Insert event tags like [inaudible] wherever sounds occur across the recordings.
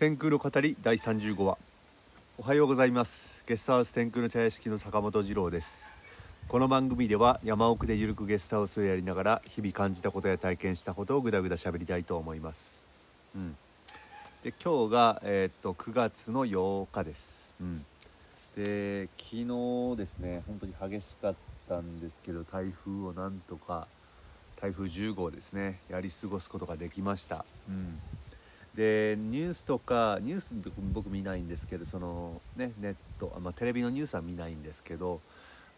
天空の語り第35話。おはようございます。ゲストハウス天空の茶屋敷の坂本二郎です。この番組では山奥でゆるくゲストハウスをやりながら日々感じたことや体験したことをぐだぐだ喋りたいと思います。うん。で今日がえーっと9月の8日です。うん。で昨日ですね本当に激しかったんですけど台風をなんとか台風10号ですねやり過ごすことができました。うん。でニュースとかニュース僕見ないんですけどそのねネットあ、まあ、テレビのニュースは見ないんですけど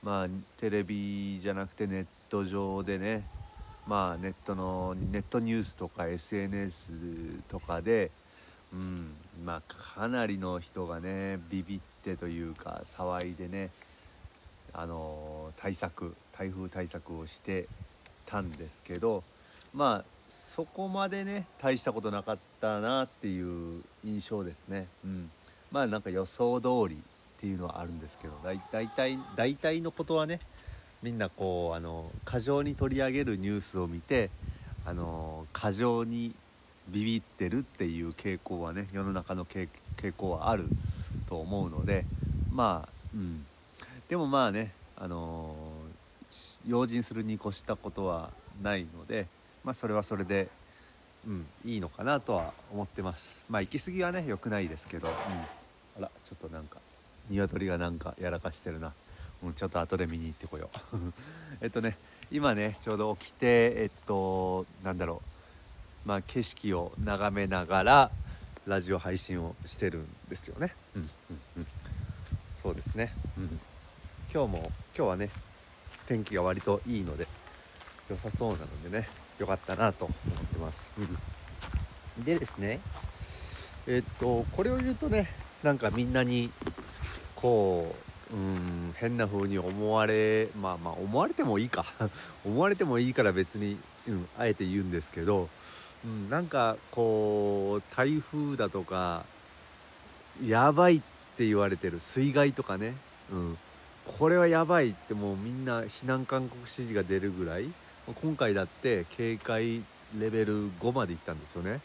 まあテレビじゃなくてネット上でねまあネットのネットニュースとか SNS とかでうんまあかなりの人がねビビってというか騒いでねあの対策台風対策をしてたんですけどまあそこまでね大したことなかったなっていう印象ですね、うん、まあなんか予想通りっていうのはあるんですけど大体大体のことはねみんなこうあの過剰に取り上げるニュースを見てあの過剰にビビってるっていう傾向はね世の中の傾向はあると思うのでまあうん。でもまあねあの用心するに越したことはないのでまあそれはそれでうんいいのかなとは思ってます。まあ行き過ぎはね良くないですけど、うん、あらちょっとなんか鶏がなんかやらかしてるな、うん、ちょっと後で見に行ってこよう。[laughs] えっとね今ねちょうど起きてえっとなんだろう。まあ景色を眺めながらラジオ配信をしてるんですよね。うんうんうん。そうですね。うん。今日も今日はね天気が割といいので良さそうなのでね良かったなと思ってます、うん、でですねえっとこれを言うとねなんかみんなにこううん変な風に思われまあまあ思われてもいいか。[laughs] 思われてもいいから別に、うん、あえて言うんですけど、うん、なんかこう台風だとかやばいって言われてる水害とかね、うん、これはやばいってもうみんな避難勧告指示が出るぐらい今回だって警戒レベル5まで行ったんですよね、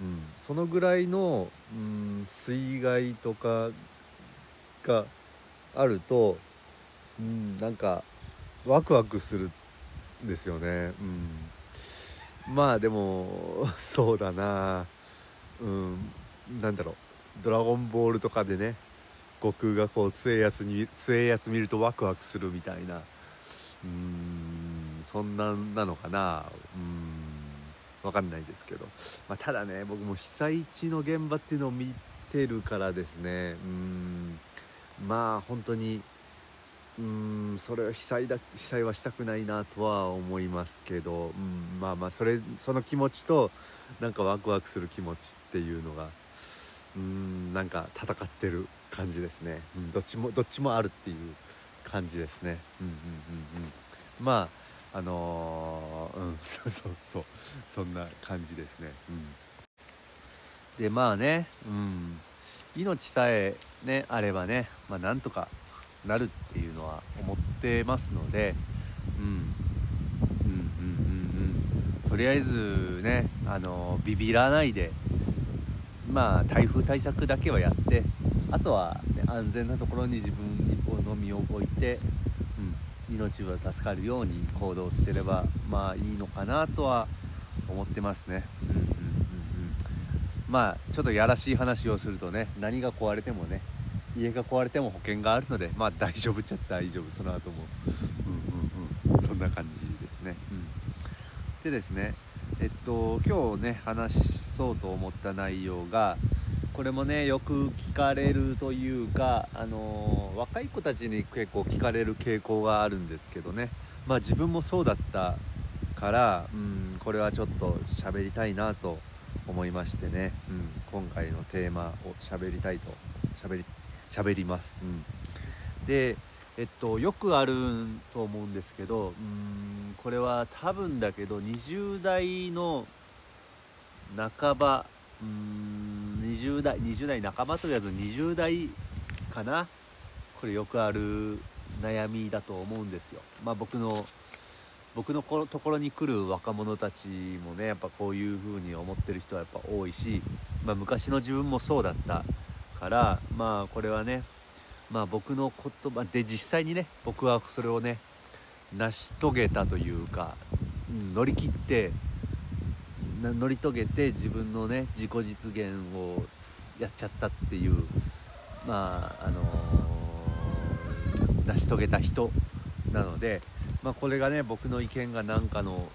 うん、そのぐらいの、うん、水害とかがあると、うん、なんかワクワクするんですよね、うん、まあでも [laughs] そうだな。うん。なんだろう「ドラゴンボール」とかでね悟空がこう強いやつに強いやつ見るとワクワクするみたいな。うん。そんなんなのかな。うん。わかんないですけど、まあ、ただね僕も被災地の現場っていうのを見てるからですね。うん。まあ本当にうんそれは被災だ被災はしたくないなとは思いますけど、うん、まあまあそれその気持ちとなんかワクワクする気持ちっていうのがうんなんか戦ってる感じですね、うん、どっちもどっちもあるっていう感じですね。うんうんうんうん。まああのーうん [laughs] そうそうそうそんな感じですね。うん。でまあねうん。命さえねあればねまあなんとかなるっていうのは思ってますのでうん。うんうんうんとりあえずねあのビビらないでまあ台風対策だけはやってあとは、ね、安全なところに自分の身を置いて、命は助かるように行動すればまあいいのかなとは思ってますね。うんうんうんうん、まあちょっとやらしい話をするとね何が壊れてもね家が壊れても保険があるのでまあ大丈夫っちゃ大丈夫。その後も、うんうんうん、そんな感じですね。うん、でですねえっと今日ね話そうと思った内容がこれもねよく聞かれるというか、あの若い子たちに結構聞かれる傾向があるんですけどね。まあ自分もそうだったから、うん、これはちょっと喋りたいなと思いましてね、うん、今回のテーマを喋りたいと喋り喋ります、うん、でえっとよくあると思うんですけどうんこれは多分だけど20代の半ばうーん20代20代半ばとりあえず20代かな。これよくある悩みだと思うんですよ。まあ僕の僕のところに来る若者たちもねやっぱこういう風に思ってる人はやっぱ多いし、まあ、昔の自分もそうだったからまあこれはねまあ僕の言葉で実際にね僕はそれをね成し遂げたというか、うん、乗り切って乗り遂げて自分のね自己実現をやっちゃったっていうまああのー、成し遂げた人なので、まあ、これがね僕の意見が何かの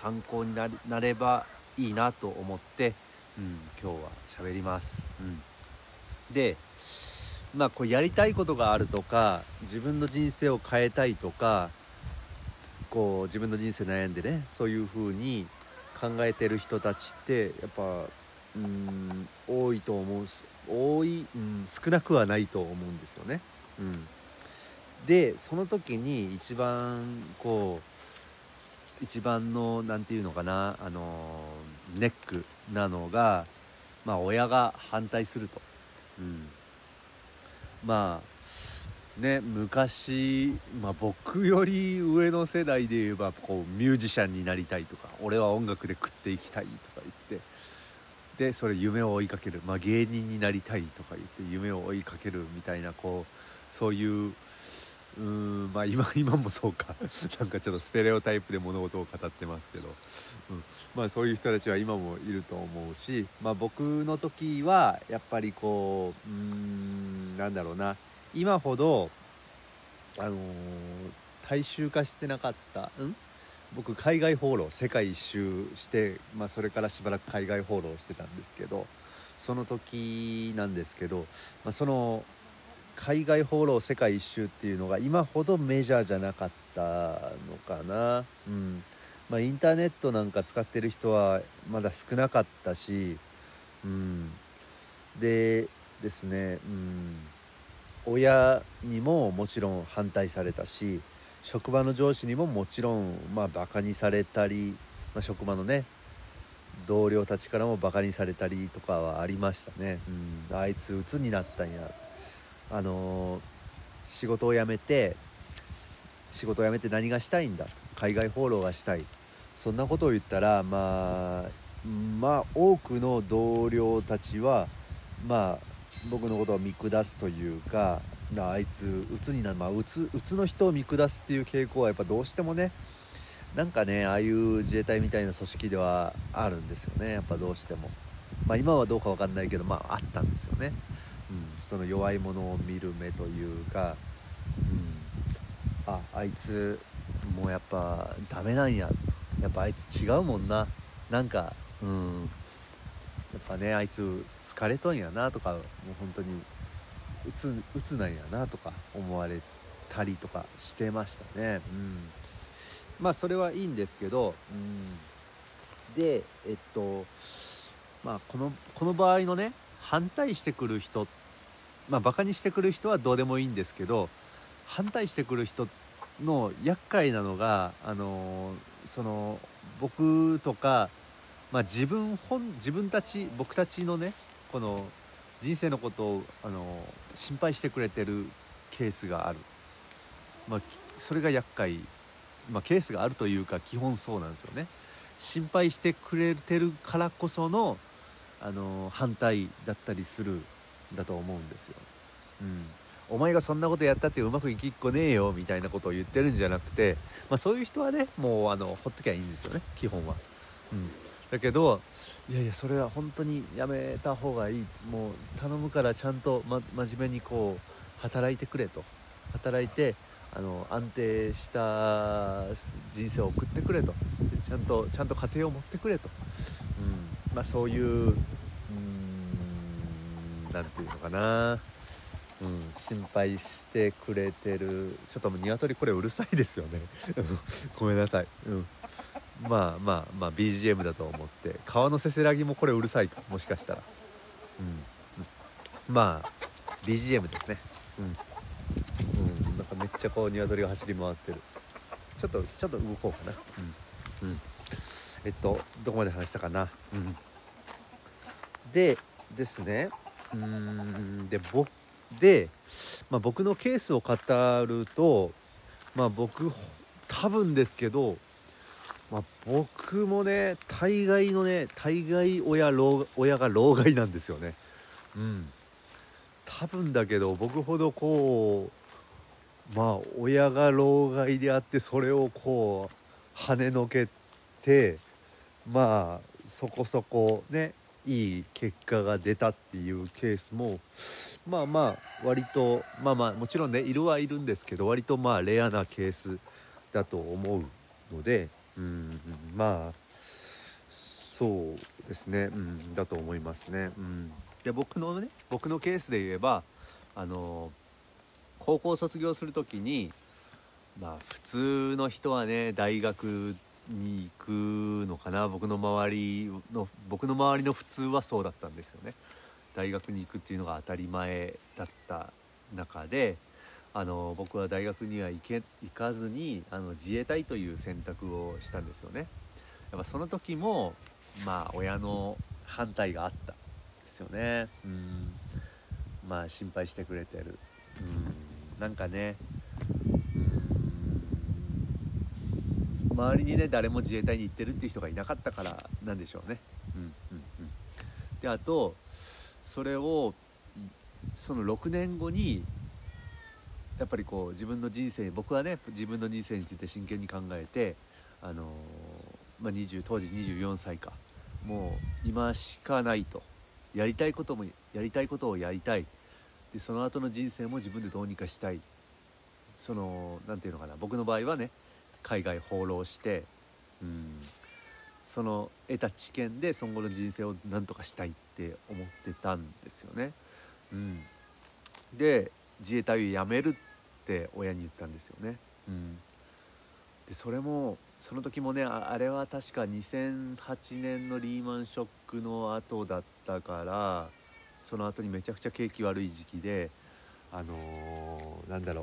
参考になればいいなと思って、うん、今日は喋ります。うん、でまあこうやりたいことがあるとか自分の人生を変えたいとかこう自分の人生悩んでねそういう風に考えてる人たちってやっぱうん多いと思う多い、うん、少なくはないと思うんですよね。うん、でその時に一番こう一番の何て言うのかなあのネックなのが、まあ、親が反対すると。うんまあね昔、まあ、僕より上の世代で言えばこうミュージシャンになりたいとか俺は音楽で食っていきたいとか言ってでそれ夢を追いかける、まあ、芸人になりたいとか言って夢を追いかけるみたいなこうそういううんまあ今 [laughs] 今もそうか。[laughs] なんかちょっとステレオタイプで物事を語ってますけど、うん、まあそういう人たちは今もいると思うし、まあ、僕の時はやっぱりこううんなんだろうな。今ほどあのー、大衆化してなかったん？僕海外放浪世界一周して、まあ、それからしばらく海外放浪してたんですけどその時なんですけど、まあ、その海外放浪世界一周っていうのが今ほどメジャーじゃなかったのかな、うん。まあ、インターネットなんか使ってる人はまだ少なかったし、うん、でですね、うん、親にももちろん反対されたし職場の上司にももちろんまあバカにされたり、まあ、職場のね同僚たちからもバカにされたりとかはありましたね、うん、あいつ鬱になったんや。あのー、仕事を辞めて仕事を辞めて何がしたいんだ？海外放浪がしたい。そんなことを言ったらまあまあ多くの同僚たちはまあ僕のことを見下すというかあいつ鬱になるまあ鬱鬱の人を見下すっていう傾向はやっぱどうしてもねなんかねああいう自衛隊みたいな組織ではあるんですよね。やっぱどうしても。まあ今はどうか分かんないけどまああったんですよね。うん、その弱いものを見る目というか、うん、ああいつもうやっぱダメなんやと。やっぱあいつ違うもんな。なんかうん。やっぱねあいつ疲れとんやなとかもう本当にうつうつなんやなとか思われたりとかしてましたね。うん。まあそれはいいんですけど、うん、でえっとまあこのこの場合のね反対してくる人まあバカにしてくる人はどうでもいいんですけど反対してくる人の厄介なのがあのその僕とか、まあ、自分本自分たち僕たちのねこの人生のことをあの心配してくれてるケースがある、まあ、それが厄介、まあ、ケースがあるというか基本そうなんですよね。心配してくれてるからこそのあの反対だったりするだと思うんですよ。うん、お前がそんなことやったってうまくいきっこねえよみたいなことを言ってるんじゃなくて、まあ、そういう人はねもうあのほっときゃいいんですよね基本は。うん、だけどいやいやそれは本当にやめた方がいい。もう頼むからちゃんと、ま、真面目にこう働いてくれと。働いてあの安定した人生を送ってくれと。ちゃんとちゃんと家庭を持ってくれと、うん。まあ、そういう何て言うのかな。うん、心配してくれてる。ちょっともう鶏これうるさいですよね。[laughs] ごめんなさい、うん、まあまあまあ BGM だと思って川のせせらぎもこれうるさいかもしかしたら。うん、まあ BGM ですね。うん、うん、なんかめっちゃこう鶏が走り回ってる。ちょっとちょっと動こうかな。うん、うん、えっとどこまで話したかな。うん。でですね。うん。で僕で、まあ、僕のケースを語ると、まあ、僕多分ですけどまあ、僕もね大概のね大概親老親が老害なんですよね。うん。多分だけど僕ほどこうまあ親が老害であってそれをこう跳ねのけてまあそこそこねいい結果が出たっていうケースもまあまあ割とまあまあもちろんねいるはいるんですけど割とまあレアなケースだと思うのでうんまあそうですね、うん、だと思いますね。うん、で僕のね僕のケースで言えばあの高校卒業する時にまあ普通の人はね大学に行くのかな。僕の周りの僕の周りの普通はそうだったんですよね。大学に行くっていうのが当たり前だった中であの僕は大学には行け行かずにあの自衛隊という選択をしたんですよね。やっぱその時もまあ親の反対があったですよね。うん。まあ心配してくれてる。うん。なんかね周りにね誰も自衛隊に行ってるっていう人がいなかったからなんでしょうね。うんうんうん、であとそれをその6年後にやっぱりこう自分の人生僕はね自分の人生について真剣に考えてあのまあ、20当時24歳か。もう今しかないと。やりたいこともやりたいことをやりたい。でその後の人生も自分でどうにかしたい。その何て言うのかな。僕の場合はね海外放浪して、うん、その得た知見でその後の人生を何とかしたいって思ってたんですよね。うん、で自衛隊を辞めるって親に言ったんですよね。うん、でそれもその時もねあれは確か2008年のリーマンショックの後だったからその後にめちゃくちゃ景気悪い時期であのー、なんだろ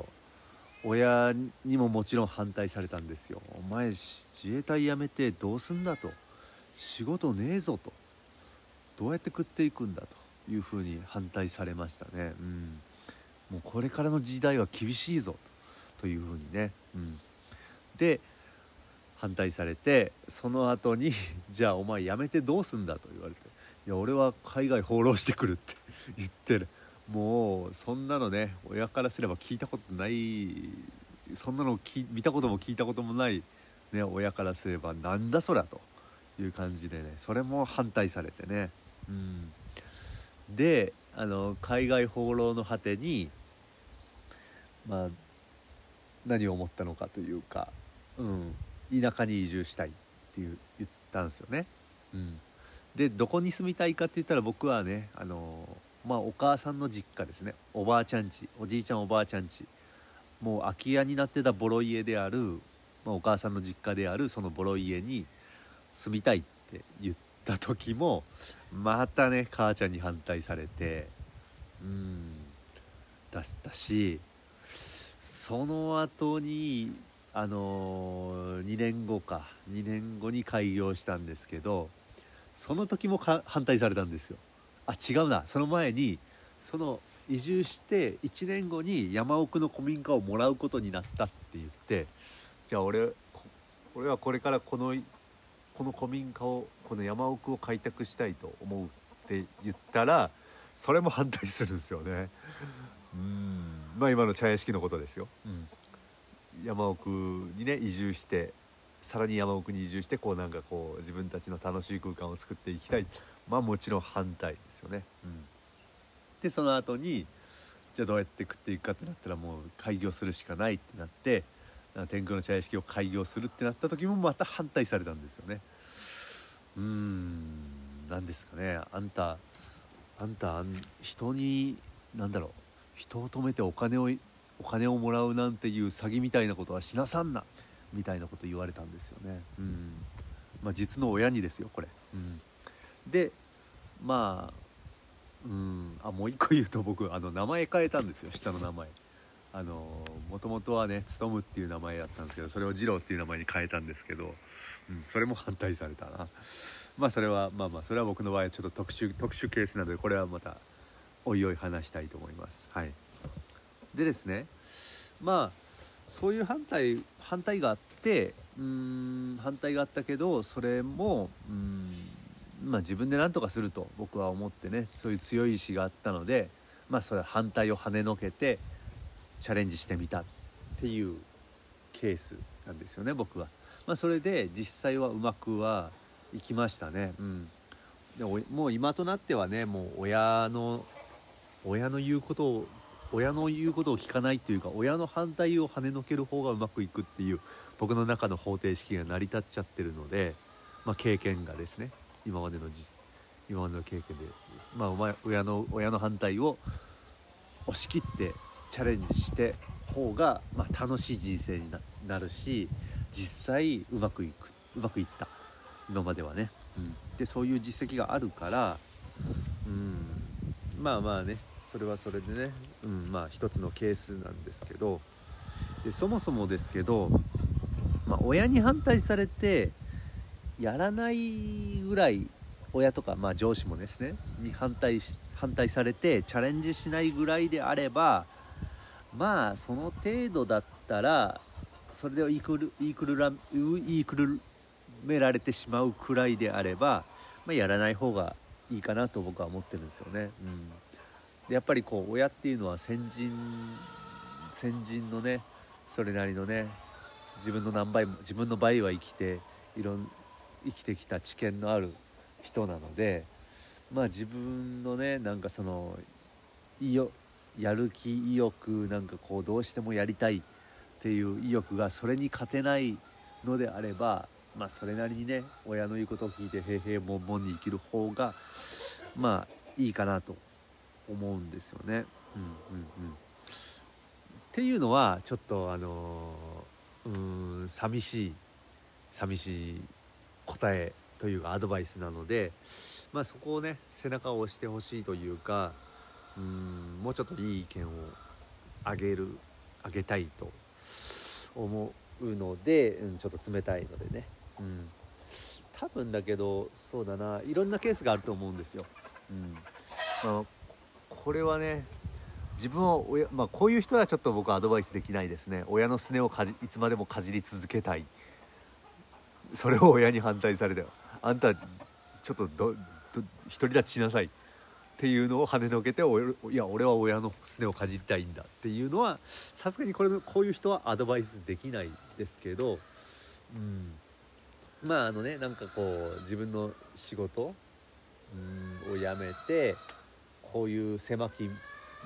う親にももちろん反対されたんですよ「お前自衛隊辞めてどうすんだ」と「仕事ねえぞ」と「どうやって食っていくんだ」というふうに反対されましたね。うんもうこれからの時代は厳しいぞというふうにね、うん、で反対されてその後に「[laughs] じゃあお前辞めてどうすんだ」と言われて「いや俺は海外放浪してくる」って [laughs] 言ってる。もうそんなのね親からすれば聞いたことないそんなの見たことも聞いたこともない、ね、親からすればなんだそりゃという感じでねそれも反対されてね、うん、であの海外放浪の果てにまあ何を思ったのかというか、うん、田舎に移住したいっていう言ったんですよね。うん、でどこに住みたいかって言ったら僕はねあのまあお母さんの実家ですね。おばあちゃんちおじいちゃんおばあちゃんちもう空き家になってたボロ家である、まあ、お母さんの実家であるそのボロ家に住みたいって言った時もまたね母ちゃんに反対されてうん出したしその後にあのー、2年後か2年後に開業したんですけどその時も反対されたんですよ。あ違うなその前にその移住して1年後に山奥の古民家をもらうことになったって言ってじゃあ俺俺はこれからこのこの古民家をこの山奥を開拓したいと思うって言ったらそれも反対するんですよね。うんまあ今の茶屋敷のことですよ。うん、山奥にね移住してさらに山奥に移住してこうなんかこう自分たちの楽しい空間を作っていきたいまあもちろん反対ですよね。うん、でその後にじゃあどうやって食っていくかってなったらもう開業するしかないってなって天空の茶屋敷を開業するってなった時もまた反対されたんですよね。うーん何ですかねあんたあんた人に何だろう人を止めてお金をお金をもらうなんていう詐欺みたいなことはしなさんなみたいなこと言われたんですよね。うん。まあ、実の親にですよこれ。うん。でまあうん。あもう一個言うと僕あの名前変えたんですよ下の名前。あのもともとはね勉っていう名前だったんですけどそれを次郎っていう名前に変えたんですけど、うん、それも反対されたな。まあそれはまあまあそれは僕の場合はちょっと特殊特殊ケースなのでこれはまたおいおい話したいと思いますはいでですねまあそういう反対反対があってうん反対があったけどそれもうんまあ自分で何とかすると僕は思ってねそういう強い意志があったのでまあそれは反対を跳ねのけてチャレンジしてみたっていうケースなんですよね僕は。まあ、それで実際はうまくはいきましたね。うん、でもう今となってはねもう親の親の言うことを親の言うことを聞かないっていうか親の反対を跳ねのける方がうまくいくっていう僕の中の方程式が成り立っちゃってるので、まあ、経験がですね今までの今までの経験で、まあ、親の親の反対を押し切ってチャレンジして方が、まあ、楽しい人生になるし実際うまくいくうまくいった。今まではね、うん、でそういう実績があるから、うん、まあまあね。それはそれでね、うん、まあ一つのケースなんですけどでそもそもですけど、まあ、親に反対されてやらないぐらい親とか、まあ、上司もですねに反対し反対されてチャレンジしないぐらいであればまあその程度だったらそれで言いくる言いくるら言いくるめられてしまうくらいであれば、まあ、やらない方がいいかなと僕は思ってるんですよね。うん、やっぱりこう親っていうのは先人先人のねそれなりのね自分の何倍も自分の倍は生きていろん生きてきた知見のある人なのでまあ自分のねなんかその意欲やる気意欲なんかこうどうしてもやりたいっていう意欲がそれに勝てないのであればまあそれなりにね親の言うことを聞いて平々凡々に生きる方がまあいいかなと思うんですよね。うんうんうん、っていうのはちょっとあのうん寂しい寂しい答えというかアドバイスなので、まあ、そこをね背中を押してほしいというかうんもうちょっといい意見をあげるあげたいと思うので、うん、ちょっと冷たいのでね、うん、多分だけどそうだな。いろんなケースがあると思うんですよ。うん。まあ、これはね自分は親、まあ、こういう人はちょっと僕はアドバイスできないですね。親のすねをかじいつまでもかじり続けたい。それを親に反対されてあんたちょっとど独り立ちしなさい。っていうのを跳ねのけていや俺は親のすねをかじりたいんだ。っていうのはさすがにこれこういう人はアドバイスできないですけど、うん、まああのねなんかこう自分の仕事、うん、をやめてこういう狭き道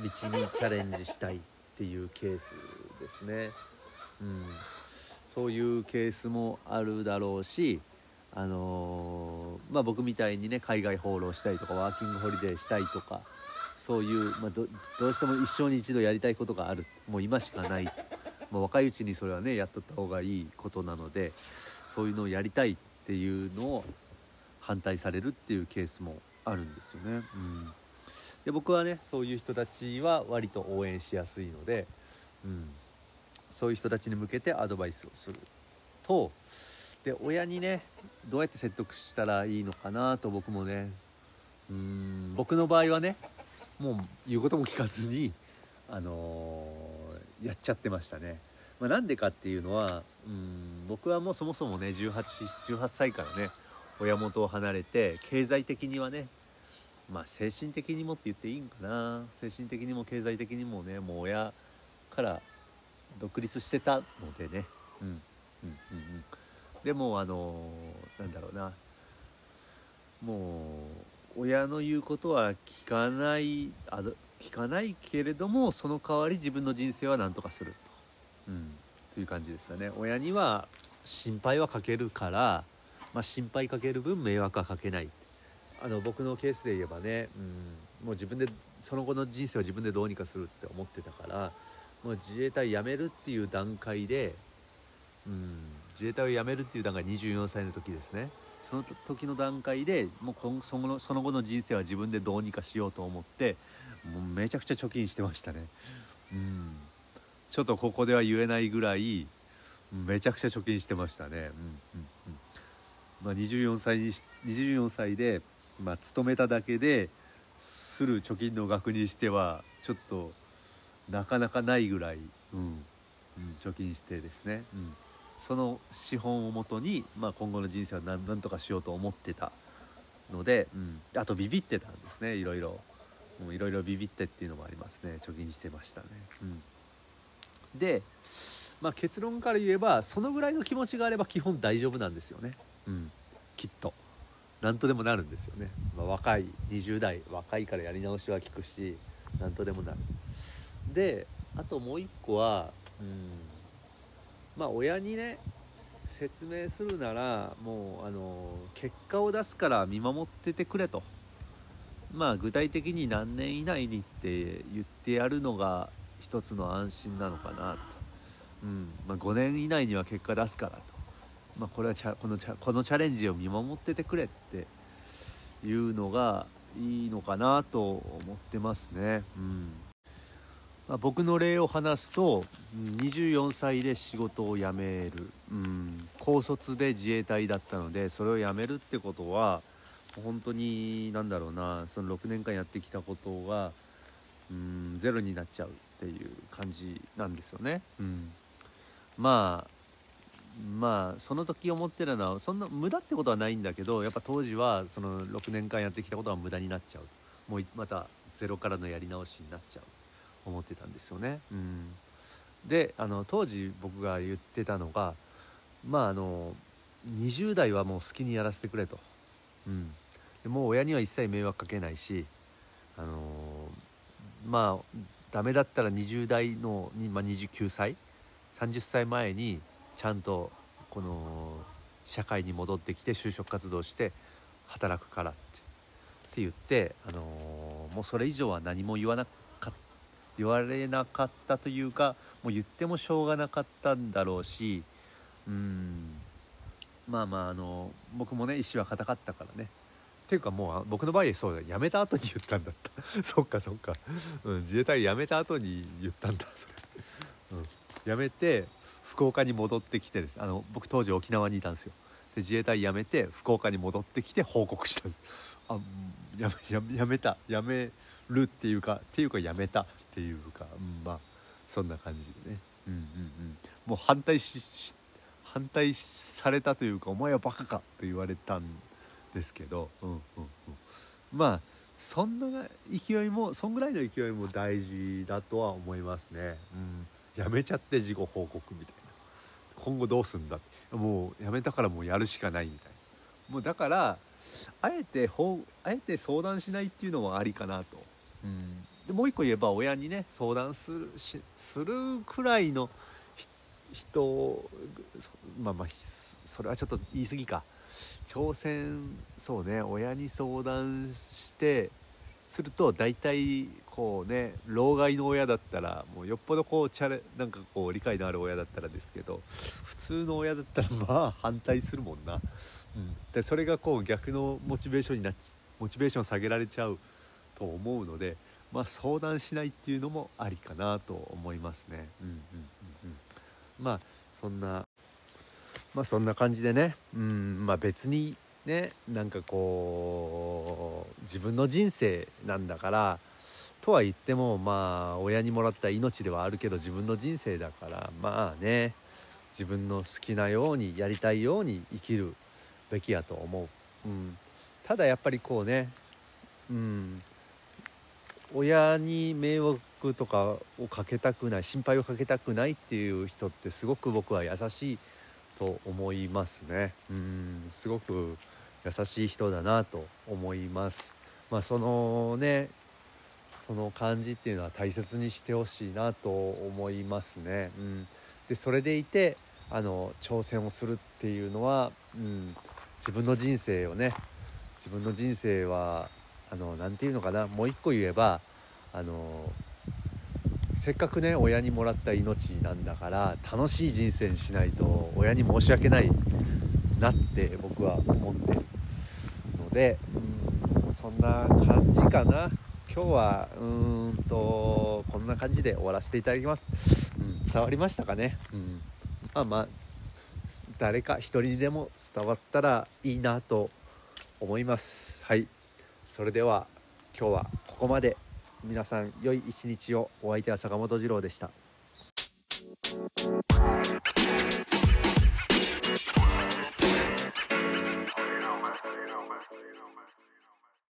にチャレンジしたいっていうケースですね。うん、そういうケースもあるだろうしあのー、まあ、僕みたいにね海外放浪したいとかワーキングホリデーしたいとかそういう、まあ、どうしても一生に一度やりたいことがあるもう今しかない、まあ、若いうちにそれはねやっとった方がいいことなのでそういうのをやりたいっていうのを反対されるっていうケースもあるんですよね。うん、で僕はねそういう人たちは割と応援しやすいので、うん、そういう人たちに向けてアドバイスをするとで親にねどうやって説得したらいいのかなと僕もねうん僕の場合はねもう言うことも聞かずに、あのー、やっちゃってましたね。まあ、なんでかっていうのはうん僕はもうそもそもね 18, 18歳からね親元を離れて経済的にはねまあ精神的にもって言っていいんかな。精神的にも経済的にもねもう親から独立してたのでね。うんうんうんうん。でもあのなんだろうな。もう親の言うことは聞かないあ聞かないけれどもその代わり自分の人生は何とかすると,、うん、という感じでしたね。親には心配はかけるから、まあ、心配かける分迷惑はかけない。あの僕のケースで言えばね、うん、もう自分でその後の人生は自分でどうにかするって思ってたからもう自衛隊辞めるっていう段階で、うん、自衛隊を辞めるっていう段階24歳の時ですね。その時の段階でもうそのその後の人生は自分でどうにかしようと思ってもうめちゃくちゃ貯金してましたね。うん。ちょっとここでは言えないぐらいめちゃくちゃ貯金してましたね。うんうんうん。まあ、24歳に24歳で、まあ、勤めただけでする貯金の額にしてはちょっとなかなかないぐらい、うんうん、貯金してですね、うん。その資本をもとに、まあ、今後の人生は何何とかしようと思ってたので、うん、あとビビってたんですねいろいろ。もういろいろビビってっていうのもありますね貯金してましたね、うん、で、まあ、結論から言えばそのぐらいの気持ちがあれば基本大丈夫なんですよね、うん、きっと。何とでもなるんですよね、まあ、若い20代若いからやり直しは効くし何とでもなる。であともう一個はうんまあ親にね説明するならもうあの結果を出すから見守っててくれと。まあ具体的に何年以内にって言ってやるのが一つの安心なのかなと、うんまあ、5年以内には結果出すからと、まあ、これはチャこのチャこのチャレンジを見守っててくれっていうのがいいのかなと思ってますね。うんまあ、僕の例を話すと24歳で仕事を辞める、うん、高卒で自衛隊だったのでそれを辞めるってことは本当に何だろうなその6年間やってきたことが、うん、ゼロになっちゃうっていう感じなんですよね。うん、まあまあその時思ってるのはそんな無駄ってことはないんだけどやっぱ当時はその6年間やってきたことは無駄になっちゃうもうまたゼロからのやり直しになっちゃう。思ってたんですよね。うん、であの当時僕が言ってたのがまああの20代はもう好きにやらせてくれと、うん、でもう親には一切迷惑かけないしあのまあダメだったら20代の、まあ、29歳30歳前にちゃんとこの社会に戻ってきて就職活動して働くからってって言って、あのもうそれ以上は何も言わなか言われなかったというかもう言ってもしょうがなかったんだろうしうんまあまああの僕もね意思は固かったからね。っていうかもう僕の場合そうだ辞めた後に言ったんだった。[laughs] そっかそっか、うん、自衛隊辞めた後に言ったんだそれ、うん、辞めて福岡に戻ってきてです。あの僕当時沖縄にいたんですよ。で自衛隊辞めて福岡に戻ってきて報告したんです。あやめやめた。やめるっていうかっていうかやめた。っていうか、うん、まあそんな感じでね。うんうんうん。もう反対し反対されたというか「お前はバカか」と言われたんですけど、うんうんうん、まあそんな勢いもそんぐらいの勢いも大事だとは思いますね、うん、やめちゃって事後報告みたいな。今後どうすんだ？もうやめたからもうやるしかないみたいな。もうだからあえてほあえて相談しないっていうのもありかなと、うん、でもう一個言えば親にね相談するしするくらいの人まあまあそれはちょっと言い過ぎか。挑戦そうね親に相談してすると大体こうね老害の親だったらもうよっぽどこうチャレなんかこう理解のある親だったらですけど普通の親だったらまあ反対するもんな、うん、でそれがこう逆のモチベーションになっモチベーション下げられちゃうと思うのでまあ相談しないっていうのもありかなと思いますね。うんうんうんうん、まあそんなまあそんな感じでね。うんまあ別にねなんかこう自分の人生なんだからとは言ってもまあ親にもらった命ではあるけど自分の人生だからまあね自分の好きなようにやりたいように生きるべきやと思う、うん、ただやっぱりこうねうん。親に迷惑とかをかけたくない心配をかけたくないっていう人ってすごく僕は優しいと思いますね。うん。すごく優しい人だなと思います。まあそのねその感じっていうのは大切にしてほしいなと思いますね、うん、でそれでいてあの挑戦をするっていうのは、うん、自分の人生をね自分の人生はあの何て言うのかなもう一個言えばあのせっかくね親にもらった命なんだから楽しい人生にしないと親に申し訳ないなって僕は思ってるで、うん、そんな感じかな。今日はうーんとこんな感じで終わらせていただきます、うん、伝わりましたかね、うん、まあまあ誰か一人にでも伝わったらいいなと思います。はい。それでは今日はここまで。皆さん良い一日を。お相手は坂本二郎でした